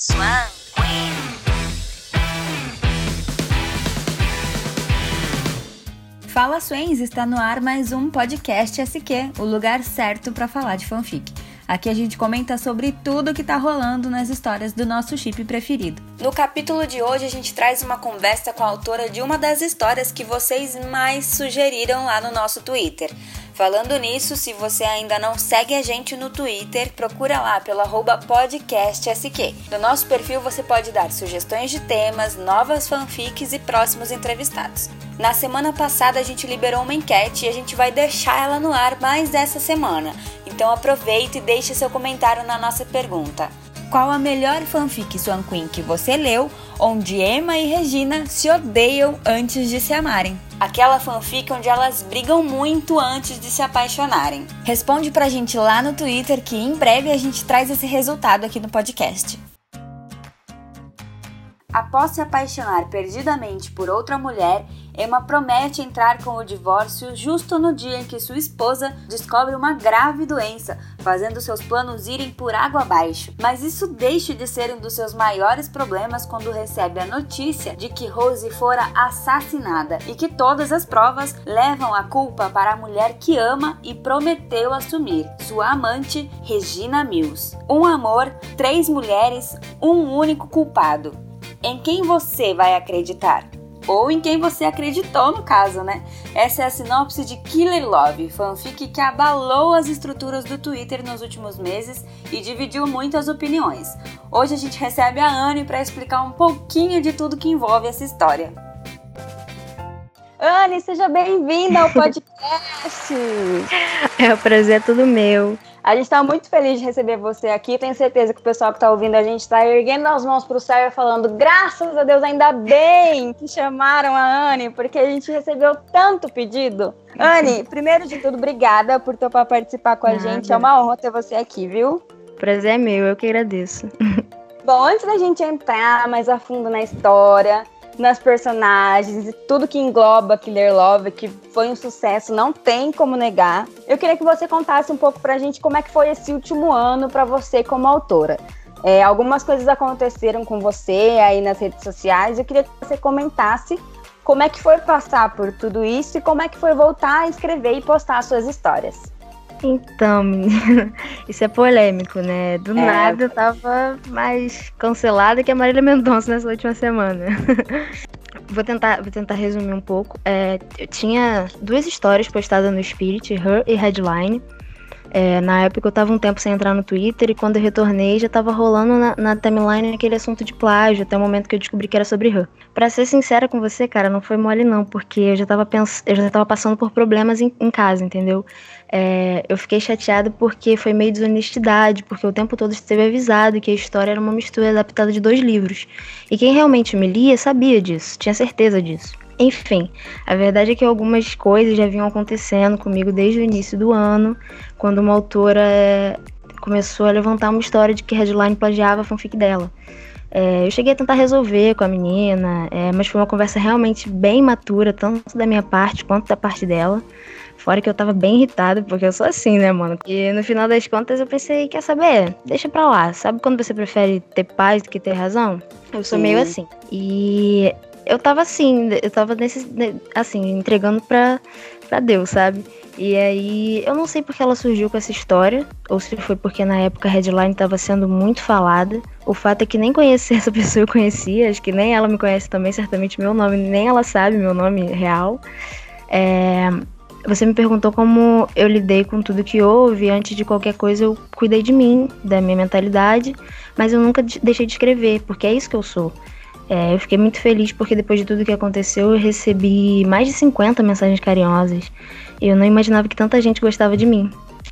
Swan Queen. Fala Swens, está no ar mais um podcast SQ, o lugar certo para falar de fanfic. Aqui a gente comenta sobre tudo que tá rolando nas histórias do nosso chip preferido. No capítulo de hoje a gente traz uma conversa com a autora de uma das histórias que vocês mais sugeriram lá no nosso Twitter. Falando nisso, se você ainda não segue a gente no Twitter, procura lá pelo podcastSQ. No nosso perfil você pode dar sugestões de temas, novas fanfics e próximos entrevistados. Na semana passada a gente liberou uma enquete e a gente vai deixar ela no ar mais essa semana. Então aproveite e deixe seu comentário na nossa pergunta. Qual a melhor fanfic Swan Queen que você leu, onde Emma e Regina se odeiam antes de se amarem? Aquela fanfic onde elas brigam muito antes de se apaixonarem. Responde pra gente lá no Twitter que em breve a gente traz esse resultado aqui no podcast. Após se apaixonar perdidamente por outra mulher, Emma promete entrar com o divórcio justo no dia em que sua esposa descobre uma grave doença, fazendo seus planos irem por água abaixo. Mas isso deixa de ser um dos seus maiores problemas quando recebe a notícia de que Rose fora assassinada e que todas as provas levam a culpa para a mulher que ama e prometeu assumir, sua amante Regina Mills. Um amor, três mulheres, um único culpado. Em quem você vai acreditar? ou em quem você acreditou no caso, né? Essa é a sinopse de Killer Love, fanfic que abalou as estruturas do Twitter nos últimos meses e dividiu muitas opiniões. Hoje a gente recebe a Anne para explicar um pouquinho de tudo que envolve essa história. Anne, seja bem-vinda ao podcast! é, o prazer é tudo meu. A gente está muito feliz de receber você aqui. Tenho certeza que o pessoal que está ouvindo a gente está erguendo as mãos para o céu e falando: graças a Deus, ainda bem que chamaram a Anne, porque a gente recebeu tanto pedido. Anne, primeiro de tudo, obrigada por topar participar com a Nada. gente. É uma honra ter você aqui, viu? Prazer é meu, eu que agradeço. Bom, antes da gente entrar mais a fundo na história, nas personagens e tudo que engloba Killer Love, que foi um sucesso, não tem como negar. Eu queria que você contasse um pouco pra gente como é que foi esse último ano para você como autora. É, algumas coisas aconteceram com você aí nas redes sociais. Eu queria que você comentasse como é que foi passar por tudo isso e como é que foi voltar a escrever e postar suas histórias. Então, menina, isso é polêmico, né? Do é. nada eu tava mais cancelada que a Marília Mendonça nessa última semana. vou tentar, vou tentar resumir um pouco. É, eu tinha duas histórias postadas no Spirit, Her e Headline. É, na época eu tava um tempo sem entrar no Twitter e quando eu retornei já tava rolando na, na, timeline aquele assunto de plágio, até o momento que eu descobri que era sobre Her. Pra ser sincera com você, cara, não foi mole não, porque eu já tava, pens eu já tava passando por problemas em, em casa, entendeu? É, eu fiquei chateado porque foi meio desonestidade, porque o tempo todo esteve avisado que a história era uma mistura adaptada de dois livros. E quem realmente me lia sabia disso, tinha certeza disso. Enfim, a verdade é que algumas coisas já vinham acontecendo comigo desde o início do ano, quando uma autora é, começou a levantar uma história de que Redline plagiava a fanfic dela. É, eu cheguei a tentar resolver com a menina, é, mas foi uma conversa realmente bem matura, tanto da minha parte quanto da parte dela. Fora que eu tava bem irritada, porque eu sou assim, né, mano? E no final das contas eu pensei, quer saber? Deixa pra lá. Sabe quando você prefere ter paz do que ter razão? Eu sou Sim. meio assim. E eu tava assim, eu tava nesse, assim, entregando pra, pra Deus, sabe? E aí, eu não sei porque ela surgiu com essa história, ou se foi porque na época a headline estava sendo muito falada. O fato é que nem conhecer essa pessoa eu conhecia, acho que nem ela me conhece também, certamente meu nome, nem ela sabe meu nome real. É, você me perguntou como eu lidei com tudo que houve. Antes de qualquer coisa, eu cuidei de mim, da minha mentalidade, mas eu nunca deixei de escrever, porque é isso que eu sou. É, eu fiquei muito feliz porque depois de tudo que aconteceu, eu recebi mais de 50 mensagens carinhosas. Eu não imaginava que tanta gente gostava de mim.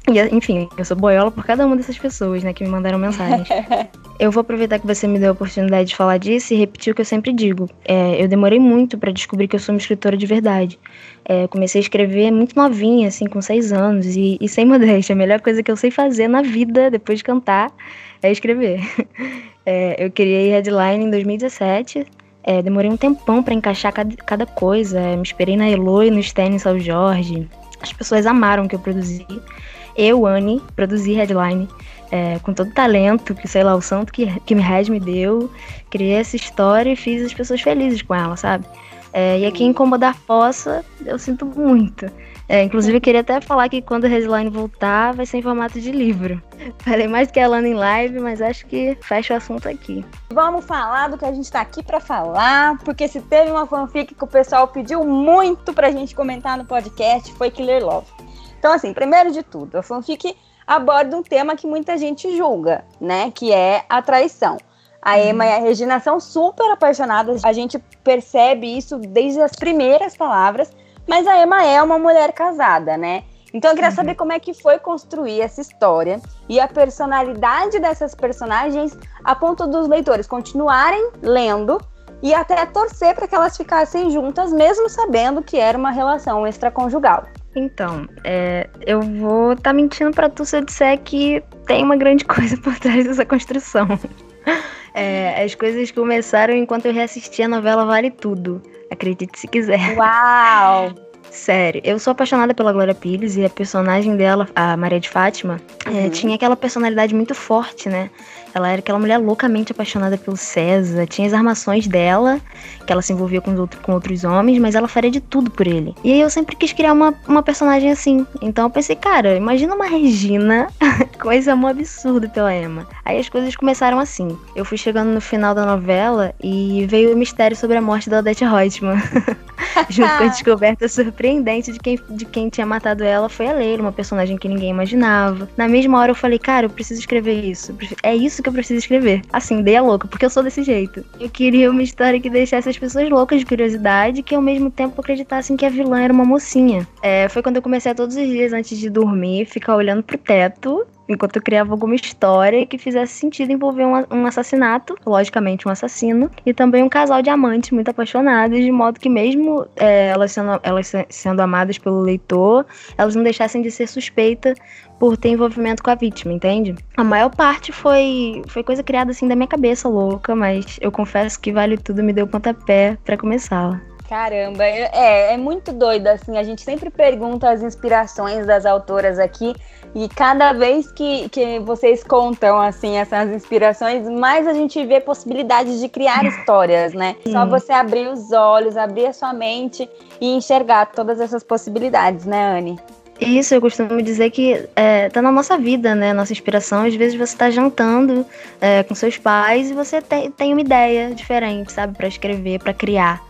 E, enfim, eu sou boiola por cada uma dessas pessoas, né, que me mandaram mensagens. eu vou aproveitar que você me deu a oportunidade de falar disso e repetir o que eu sempre digo. É, eu demorei muito para descobrir que eu sou uma escritora de verdade. É, comecei a escrever muito novinha, assim, com seis anos, e, e sem modéstia. A melhor coisa que eu sei fazer na vida, depois de cantar, é escrever. É, eu criei Headline em 2017. É, demorei um tempão para encaixar cada, cada coisa. É, me esperei na Elo e no Stannis ao Jorge. As pessoas amaram o que eu produzi. Eu, Anne, produzi Headline. é, com todo o talento que, sei lá, o santo que, que me Red me deu, criei essa história e fiz as pessoas felizes com ela, sabe? É, e aqui em Incomodar Poça, eu sinto muito. É, inclusive, eu queria até falar que quando a Resline voltar, vai ser em formato de livro. Falei mais que ela em live, mas acho que fecha o assunto aqui. Vamos falar do que a gente tá aqui para falar, porque se teve uma fanfic que o pessoal pediu muito pra gente comentar no podcast, foi Killer Love. Então, assim, primeiro de tudo, a fanfic aborda um tema que muita gente julga, né? Que é a traição. A Emma e a Regina são super apaixonadas, a gente percebe isso desde as primeiras palavras, mas a Emma é uma mulher casada, né? Então eu queria uhum. saber como é que foi construir essa história e a personalidade dessas personagens a ponto dos leitores continuarem lendo e até torcer para que elas ficassem juntas, mesmo sabendo que era uma relação extraconjugal. Então, é, eu vou estar tá mentindo para tu se eu disser que tem uma grande coisa por trás dessa construção. É, as coisas começaram enquanto eu reassisti a novela Vale Tudo. Acredite se quiser. Uau! Sério, eu sou apaixonada pela Glória Pires e a personagem dela, a Maria de Fátima, é, uhum. é, tinha aquela personalidade muito forte, né? Ela era aquela mulher loucamente apaixonada pelo César, tinha as armações dela, que ela se envolvia com, outro, com outros homens, mas ela faria de tudo por ele. E aí eu sempre quis criar uma, uma personagem assim. Então eu pensei, cara, imagina uma Regina com esse amor absurdo pela Emma. Aí as coisas começaram assim. Eu fui chegando no final da novela e veio o mistério sobre a morte da Odette Reutemann. Junto com a descoberta surpreendente de quem, de quem tinha matado ela foi a Leila, uma personagem que ninguém imaginava. Na mesma hora eu falei, cara, eu preciso escrever isso. É isso que eu preciso escrever. Assim, dei a louca, porque eu sou desse jeito. Eu queria uma história que deixasse as pessoas loucas de curiosidade, que ao mesmo tempo acreditassem que a vilã era uma mocinha. É, foi quando eu comecei a todos os dias antes de dormir ficar olhando pro teto enquanto eu criava alguma história que fizesse sentido envolver um, um, assassinato, logicamente um assassino, e também um casal de amantes muito apaixonados, de modo que mesmo é, elas, sendo, elas sendo amadas pelo leitor, elas não deixassem de ser suspeita por ter envolvimento com a vítima, entende? A maior parte foi, foi coisa criada assim da minha cabeça louca, mas eu confesso que Vale Tudo me deu pontapé para começá-la. Caramba, é, é muito doido, assim, a gente sempre pergunta as inspirações das autoras aqui, e cada vez que, que vocês contam, assim, essas inspirações, mais a gente vê possibilidades de criar histórias, né? Sim. Só você abrir os olhos, abrir a sua mente e enxergar todas essas possibilidades, né, Anne? Isso, eu costumo dizer que é, tá na nossa vida, né? Nossa inspiração. Às vezes você tá jantando é, com seus pais e você tem, tem uma ideia diferente, sabe? para escrever, para criar.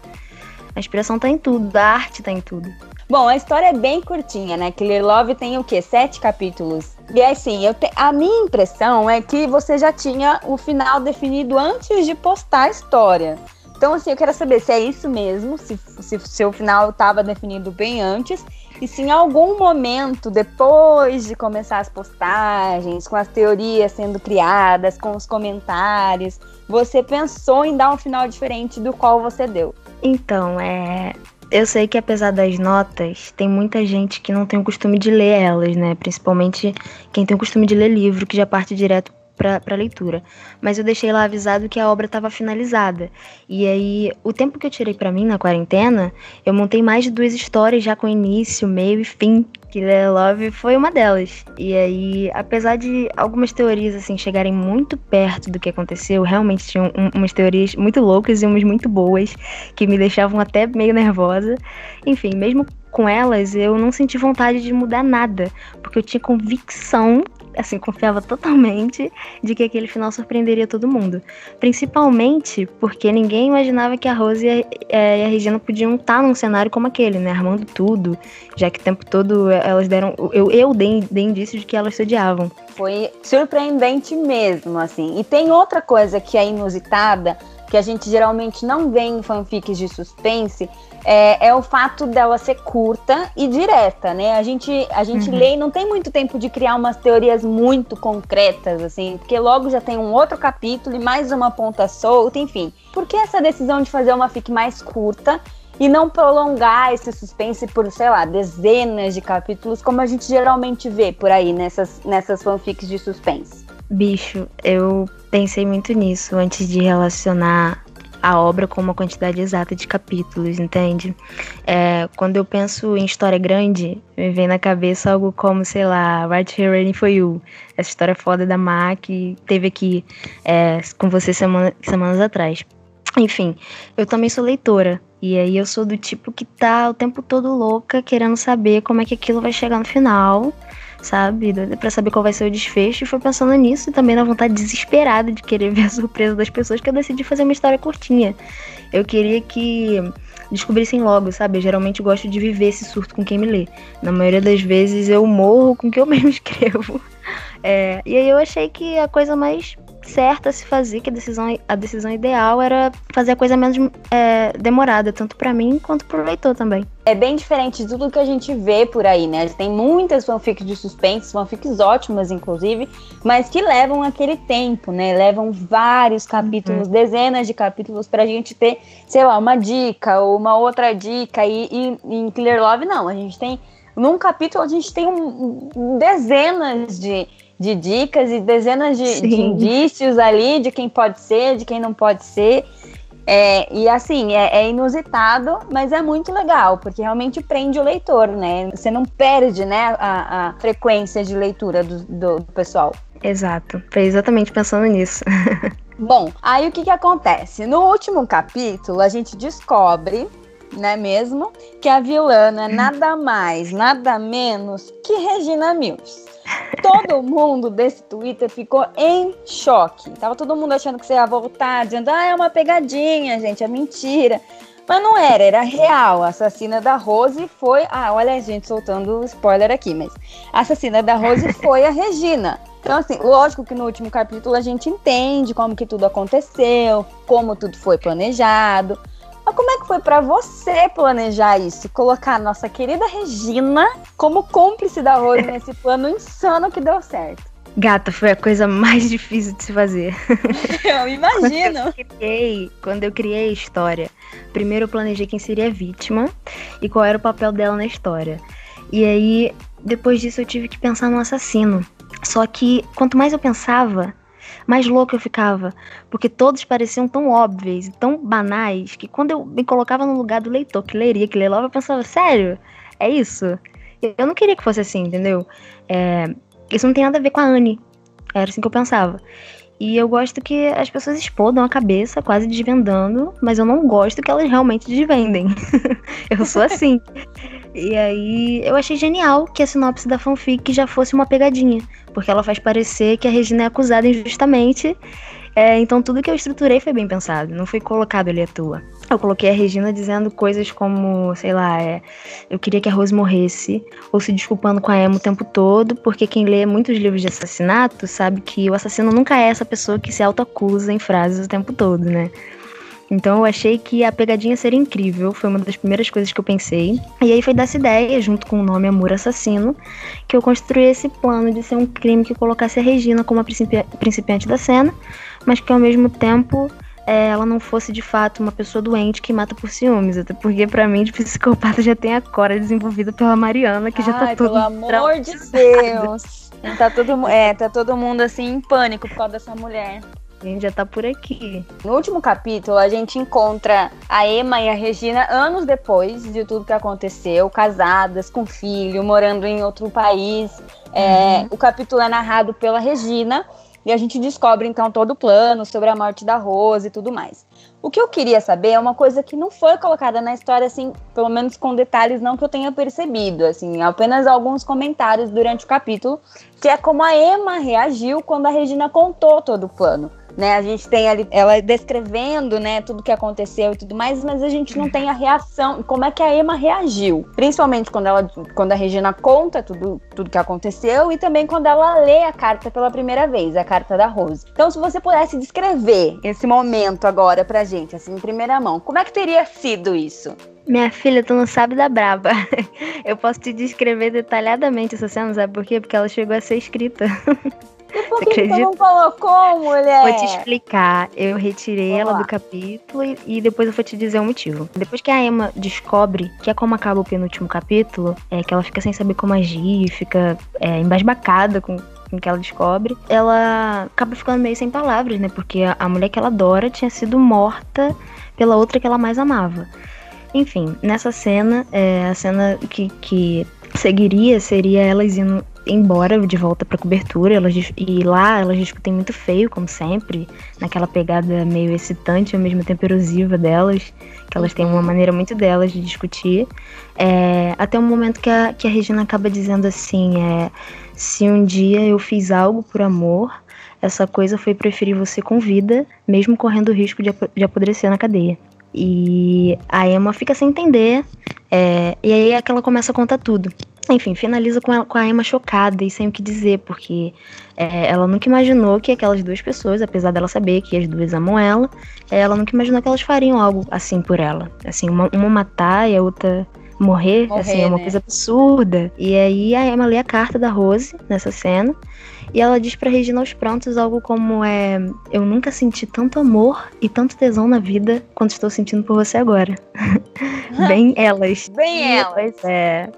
A inspiração tá em tudo, a arte tá em tudo. Bom, a história é bem curtinha, né? Killer Love tem o quê? Sete capítulos. E assim, eu te... a minha impressão é que você já tinha o final definido antes de postar a história. Então, assim, eu quero saber se é isso mesmo, se, se seu final estava definido bem antes, e se em algum momento, depois de começar as postagens, com as teorias sendo criadas, com os comentários, você pensou em dar um final diferente do qual você deu. Então, é. Eu sei que apesar das notas, tem muita gente que não tem o costume de ler elas, né? Principalmente quem tem o costume de ler livro, que já parte direto para leitura. Mas eu deixei lá avisado que a obra estava finalizada. E aí, o tempo que eu tirei para mim na quarentena, eu montei mais de duas histórias já com início, meio e fim. Killer Love foi uma delas. E aí, apesar de algumas teorias assim chegarem muito perto do que aconteceu, realmente tinham um, umas teorias muito loucas e umas muito boas que me deixavam até meio nervosa. Enfim, mesmo com elas, eu não senti vontade de mudar nada, porque eu tinha convicção assim, confiava totalmente de que aquele final surpreenderia todo mundo. Principalmente porque ninguém imaginava que a Rose e a, é, e a Regina podiam estar num cenário como aquele, né? Armando tudo, já que o tempo todo elas deram. Eu, eu dei, dei indício de que elas se odiavam. Foi surpreendente mesmo, assim. E tem outra coisa que é inusitada, que a gente geralmente não vê em fanfics de suspense, é, é, o fato dela ser curta e direta, né? A gente, a gente uhum. lê e não tem muito tempo de criar umas teorias muito concretas, assim, porque logo já tem um outro capítulo e mais uma ponta solta, enfim. Por que essa decisão de fazer uma fic mais curta e não prolongar esse suspense por, sei lá, dezenas de capítulos, como a gente geralmente vê por aí nessas, nessas fanfics de suspense? Bicho, eu pensei muito nisso antes de relacionar a obra com uma quantidade exata de capítulos, entende? É, quando eu penso em história grande, me vem na cabeça algo como, sei lá, Right Here Waiting For You, essa história foda da Má que teve aqui é, com você semana, semanas atrás. Enfim, eu também sou leitora. E aí eu sou do tipo que tá o tempo todo louca, querendo saber como é que aquilo vai chegar no final, sabe? para saber qual vai ser o desfecho. E foi pensando nisso e também na vontade desesperada de querer ver a surpresa das pessoas que eu decidi fazer uma história curtinha. Eu queria que descobrissem logo, sabe? Eu geralmente gosto de viver esse surto com quem me lê. Na maioria das vezes eu morro com o que eu mesmo escrevo. É, e aí eu achei que a coisa mais certa a se fazer, que a decisão, a decisão ideal era fazer a coisa menos é, demorada, tanto para mim quanto pro leitor também. É bem diferente de tudo que a gente vê por aí, né? Tem muitas fanfics de suspense, fanfics ótimas, inclusive, mas que levam aquele tempo, né? Levam vários capítulos, uhum. dezenas de capítulos pra gente ter, sei lá, uma dica ou uma outra dica. E, e, e em Clear Love, não. A gente tem. Num capítulo, a gente tem um, um, dezenas de de dicas e dezenas de, de, indícios ali de quem pode ser, de quem não pode ser. É, e assim, é, é, inusitado, mas é muito legal, porque realmente prende o leitor, né? Você não perde né, a, a frequência de leitura do, do, do pessoal. Exato, foi exatamente pensando nisso. Bom, aí o que, que acontece? No último capítulo, a gente descobre não é mesmo? Que a vilã é nada mais, nada menos que Regina Mills. Todo mundo desse Twitter ficou em choque. Tava todo mundo achando que você ia voltar, dizendo, ah, é uma pegadinha, gente, é mentira. Mas não era, era real. A assassina da Rose foi. Ah, olha a gente soltando spoiler aqui, mas a assassina da Rose foi a Regina. Então, assim, lógico que no último capítulo a gente entende como que tudo aconteceu, como tudo foi planejado. Mas como é que foi para você planejar isso? Colocar a nossa querida Regina como cúmplice da Rose nesse plano insano que deu certo. Gata, foi a coisa mais difícil de se fazer. Eu imagino. quando, eu criei, quando eu criei a história, primeiro eu planejei quem seria a vítima e qual era o papel dela na história. E aí, depois disso, eu tive que pensar no assassino. Só que quanto mais eu pensava, mais louca eu ficava, porque todos pareciam tão óbvios tão banais que quando eu me colocava no lugar do leitor que leria, que lê logo, eu pensava, sério? É isso? Eu não queria que fosse assim, entendeu? É, isso não tem nada a ver com a Anne. Era assim que eu pensava. E eu gosto que as pessoas explodam a cabeça, quase desvendando, mas eu não gosto que elas realmente desvendem. eu sou assim. E aí eu achei genial que a sinopse da fanfic já fosse uma pegadinha porque ela faz parecer que a Regina é acusada injustamente. É, então tudo que eu estruturei foi bem pensado, não foi colocado ali à toa. Eu coloquei a Regina dizendo coisas como, sei lá, é, eu queria que a Rose morresse, ou se desculpando com a Emma o tempo todo, porque quem lê muitos livros de assassinato sabe que o assassino nunca é essa pessoa que se autoacusa em frases o tempo todo, né? Então eu achei que a pegadinha seria incrível, foi uma das primeiras coisas que eu pensei. E aí foi dessa ideia, junto com o nome Amor Assassino, que eu construí esse plano de ser um crime que colocasse a Regina como a principiante da cena, mas que ao mesmo tempo é, ela não fosse de fato uma pessoa doente que mata por ciúmes. Até porque, para mim, de psicopata já tem a Cora desenvolvida pela Mariana, que Ai, já tá todo Pelo amor de Deus! Tá todo, é, tá todo mundo assim em pânico por causa dessa mulher. A gente já tá por aqui. No último capítulo, a gente encontra a Emma e a Regina anos depois de tudo que aconteceu, casadas, com filho, morando em outro país. É, uhum. O capítulo é narrado pela Regina e a gente descobre então todo o plano sobre a morte da Rose e tudo mais. O que eu queria saber é uma coisa que não foi colocada na história, assim, pelo menos com detalhes não que eu tenha percebido, assim, apenas alguns comentários durante o capítulo, que é como a Emma reagiu quando a Regina contou todo o plano né? A gente tem ali ela descrevendo, né, tudo que aconteceu e tudo mais, mas a gente não tem a reação, como é que a Emma reagiu, principalmente quando ela quando a Regina conta tudo tudo que aconteceu e também quando ela lê a carta pela primeira vez, a carta da Rose. Então, se você pudesse descrever esse momento agora pra gente, assim, em primeira mão, como é que teria sido isso? Minha filha, tu não sabe da braba. Eu posso te descrever detalhadamente essa cena, sabe por quê? Porque ela chegou a ser escrita. E por que você não colocou, mulher? Vou te explicar. Eu retirei Vamos ela lá. do capítulo e, e, depois eu vou te dizer o motivo. Depois que a Emma descobre que é como acaba o penúltimo capítulo, é que ela fica sem saber como agir, fica é, embasbacada com, com que ela descobre, ela acaba ficando meio sem palavras, né? Porque a, a mulher que ela adora tinha sido morta pela outra que ela mais amava. Enfim, nessa cena, é, a cena que, que seguiria seria elas indo embora de volta pra cobertura. Elas, e lá elas discutem muito feio, como sempre, naquela pegada meio excitante ao mesmo tempo erosiva delas, que elas têm uma maneira muito delas de discutir. É, até o momento que a, que a Regina acaba dizendo assim: é, se um dia eu fiz algo por amor, essa coisa foi preferir você com vida, mesmo correndo o risco de, de apodrecer na cadeia. E a Emma fica sem entender. É, e aí é que ela começa a contar tudo. Enfim, finaliza com, ela, com a Emma chocada e sem o que dizer, porque é, ela nunca imaginou que aquelas duas pessoas, apesar dela saber que as duas amam ela, é, ela nunca imaginou que elas fariam algo assim por ela. Assim, uma, uma matar e a outra morrer, morrer assim, é uma né? coisa absurda. E aí a Emma lê a carta da Rose nessa cena. E ela diz pra Regina aos prontos algo como é Eu nunca senti tanto amor e tanto tesão na vida quanto estou sentindo por você agora. Bem elas. Bem elas. É.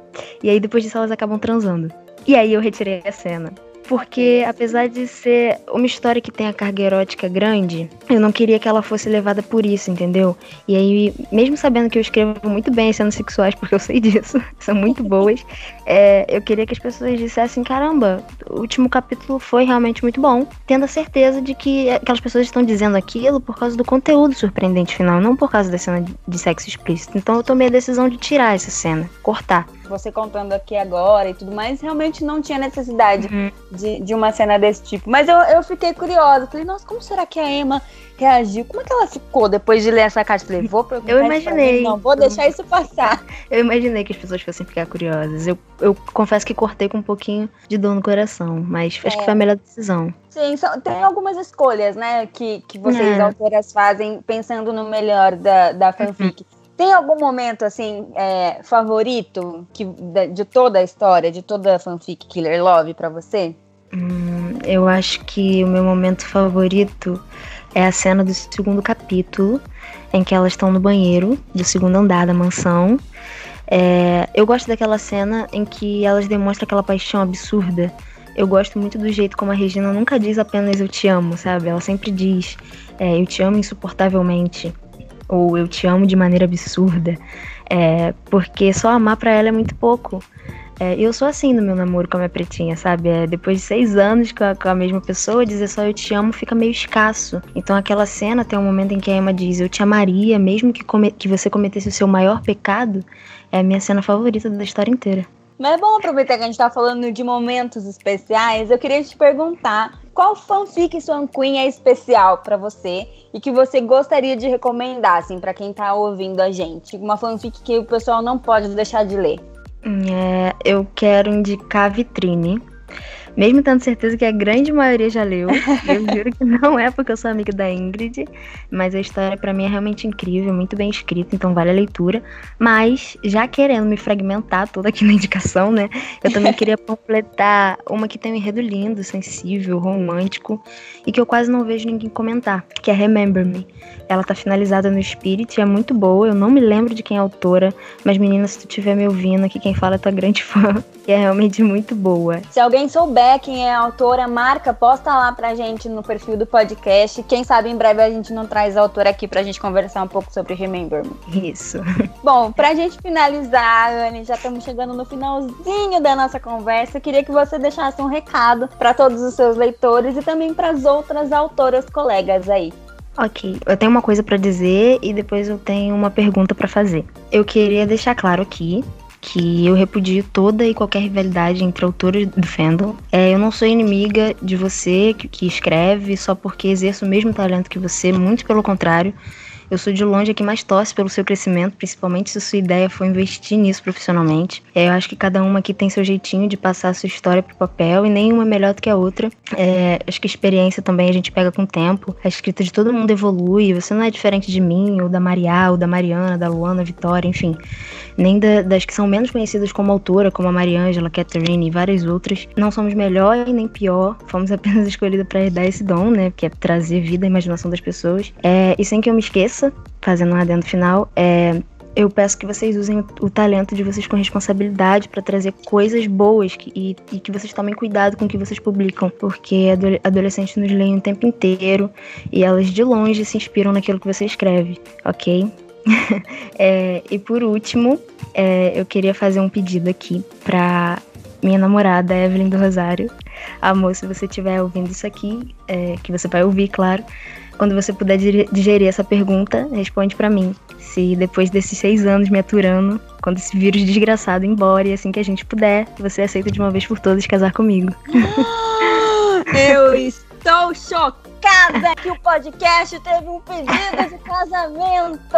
E aí depois disso elas acabam transando. E aí eu retirei a cena porque apesar de ser uma história que tem a carga erótica grande, eu não queria que ela fosse levada por isso, entendeu? E aí, mesmo sabendo que eu escrevo muito bem cenas sexuais, porque eu sei disso, são muito boas, é, eu queria que as pessoas dissessem: caramba, o último capítulo foi realmente muito bom, tendo a certeza de que aquelas pessoas estão dizendo aquilo por causa do conteúdo surpreendente final, não por causa da cena de sexo explícito. Então eu tomei a decisão de tirar essa cena, cortar você contando aqui agora e tudo mais, realmente não tinha necessidade uhum. de, de uma cena desse tipo. Mas eu, eu fiquei curiosa. Falei, nossa, como será que a Emma reagiu? Como é que ela ficou depois de ler essa carta? Falei, vou perguntar Eu imaginei. Não, vou deixar isso passar. Eu imaginei que as pessoas fossem ficar curiosas. Eu, eu confesso que cortei com um pouquinho de dor no coração, mas é. acho que foi a melhor decisão. Sim, só, tem algumas escolhas, né, que, que vocês, é. autoras, fazem pensando no melhor da, da fanfic. Uhum. Tem algum momento, assim, é, favorito que, de toda a história, de toda a fanfic Killer Love para você? Hum, eu acho que o meu momento favorito é a cena do segundo capítulo, em que elas estão no banheiro do segundo andar da mansão. É, eu gosto daquela cena em que elas demonstram aquela paixão absurda. Eu gosto muito do jeito como a Regina nunca diz apenas eu te amo, sabe? Ela sempre diz é, eu te amo insuportavelmente ou eu te amo de maneira absurda, é, porque só amar para ela é muito pouco. É, eu sou assim no meu namoro com a minha pretinha, sabe? É, depois de seis anos com a, com a, mesma pessoa, dizer só eu te amo fica meio escasso. Então aquela cena tem um momento em que a Emma diz eu te amaria, mesmo que, come, que você cometesse o seu maior pecado, é a minha cena favorita da história inteira. Mas é bom aproveitar que a gente tá falando de momentos especiais. Eu queria te perguntar qual fanfic Swan Queen é especial para você e que você gostaria de recomendar, assim, para quem tá ouvindo a gente? Uma fanfic que o pessoal não pode deixar de ler. É, eu quero indicar Vitrine mesmo tendo certeza que a grande maioria já leu. Eu juro que não é porque eu sou amiga da Ingrid, mas a história para mim é realmente incrível, muito bem escrita, então vale a leitura. Mas, já querendo me fragmentar toda aqui na indicação, né? Eu também queria completar uma que tem um enredo lindo, sensível, romântico e que eu quase não vejo ninguém comentar, que é Remember Me. Ela tá finalizada no Spirit, é muito boa. Eu não me lembro de quem é a autora, mas menina, se tu estiver me ouvindo aqui, quem fala é tua grande fã. E é realmente muito boa. Se alguém souber quem é a autora, marca, posta lá pra gente no perfil do podcast. Quem sabe em breve a gente não traz a autora aqui pra gente conversar um pouco sobre Remember Me. Isso. Bom, pra gente finalizar, Anne, já estamos chegando no finalzinho da nossa conversa. Eu queria que você deixasse um recado para todos os seus leitores e também para as outras autoras colegas aí. Ok, eu tenho uma coisa para dizer e depois eu tenho uma pergunta para fazer. Eu queria deixar claro aqui que eu repudio toda e qualquer rivalidade entre autores do fandom. É, eu não sou inimiga de você que, que escreve só porque exerço o mesmo talento que você, muito pelo contrário. Eu sou de longe a que mais torce pelo seu crescimento, principalmente se sua ideia for investir nisso profissionalmente. Eu acho que cada uma aqui tem seu jeitinho de passar a sua história pro papel e nenhuma é melhor do que a outra. É, acho que a experiência também a gente pega com o tempo. A escrita de todo mundo evolui. Você não é diferente de mim, ou da Maria, ou da Mariana, da Luana, Vitória, enfim nem da, das que são menos conhecidas como autora, como a Mariângela, Catherine e várias outras. Não somos melhor e nem pior, fomos apenas escolhidas para herdar esse dom, né? Que é trazer vida à imaginação das pessoas. É, e sem que eu me esqueça, fazendo um adendo final, é, eu peço que vocês usem o talento de vocês com responsabilidade para trazer coisas boas que, e, e, que vocês tomem cuidado com o que vocês publicam, porque adolescentes nos leem o tempo inteiro e elas de longe se inspiram naquilo que você escreve, ok? é, e por último, é, eu queria fazer um pedido aqui para minha namorada, Evelyn do Rosário. Amor, se você estiver ouvindo isso aqui, é, que você vai ouvir, claro, quando você puder digerir essa pergunta, responde para mim. Se depois desses seis anos me aturando, quando esse vírus desgraçado ir embora e assim que a gente puder, você aceita de uma vez por todas casar comigo. Eu estou chocada que o podcast teve um pedido de casamento.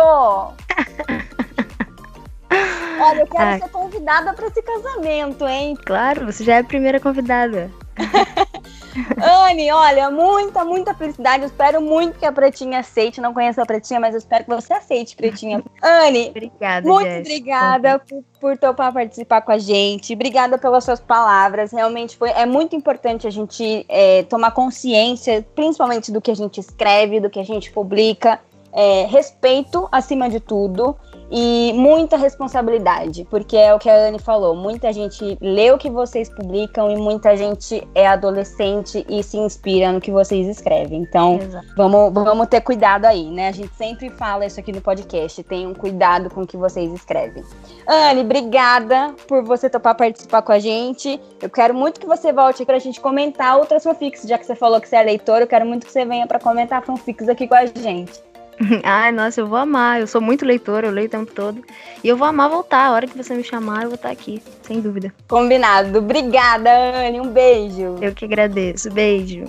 Olha, eu quero Ai. ser convidada para esse casamento, hein? Claro, você já é a primeira convidada. Anne, olha, muita, muita felicidade. Eu espero muito que a Pretinha aceite. Não conheço a Pretinha, mas eu espero que você aceite, Pretinha. Anne, obrigada, muito Jess. obrigada por, por topar participar com a gente. Obrigada pelas suas palavras. Realmente foi, é muito importante a gente é, tomar consciência, principalmente do que a gente escreve, do que a gente publica. É, respeito acima de tudo e muita responsabilidade, porque é o que a Anne falou, muita gente lê o que vocês publicam e muita gente é adolescente e se inspira no que vocês escrevem. Então, vamos, vamos ter cuidado aí, né? A gente sempre fala isso aqui no podcast, tenham cuidado com o que vocês escrevem. Anne, obrigada por você topar participar com a gente. Eu quero muito que você volte aqui pra gente comentar outras fanfics, já que você falou que você é leitor, eu quero muito que você venha para comentar fanfics aqui com a gente. Ai, nossa, eu vou amar. Eu sou muito leitora, eu leio o tempo todo. E eu vou amar voltar. A hora que você me chamar, eu vou estar aqui, sem dúvida. Combinado. Obrigada, Anne. Um beijo. Eu que agradeço. Beijo.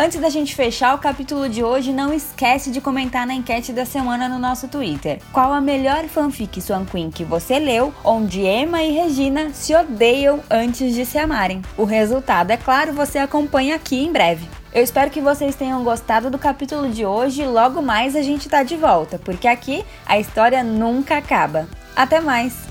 Antes da gente fechar o capítulo de hoje, não esquece de comentar na enquete da semana no nosso Twitter. Qual a melhor fanfic Swan Queen que você leu, onde Emma e Regina se odeiam antes de se amarem? O resultado, é claro, você acompanha aqui em breve. Eu espero que vocês tenham gostado do capítulo de hoje e logo mais a gente tá de volta, porque aqui a história nunca acaba. Até mais!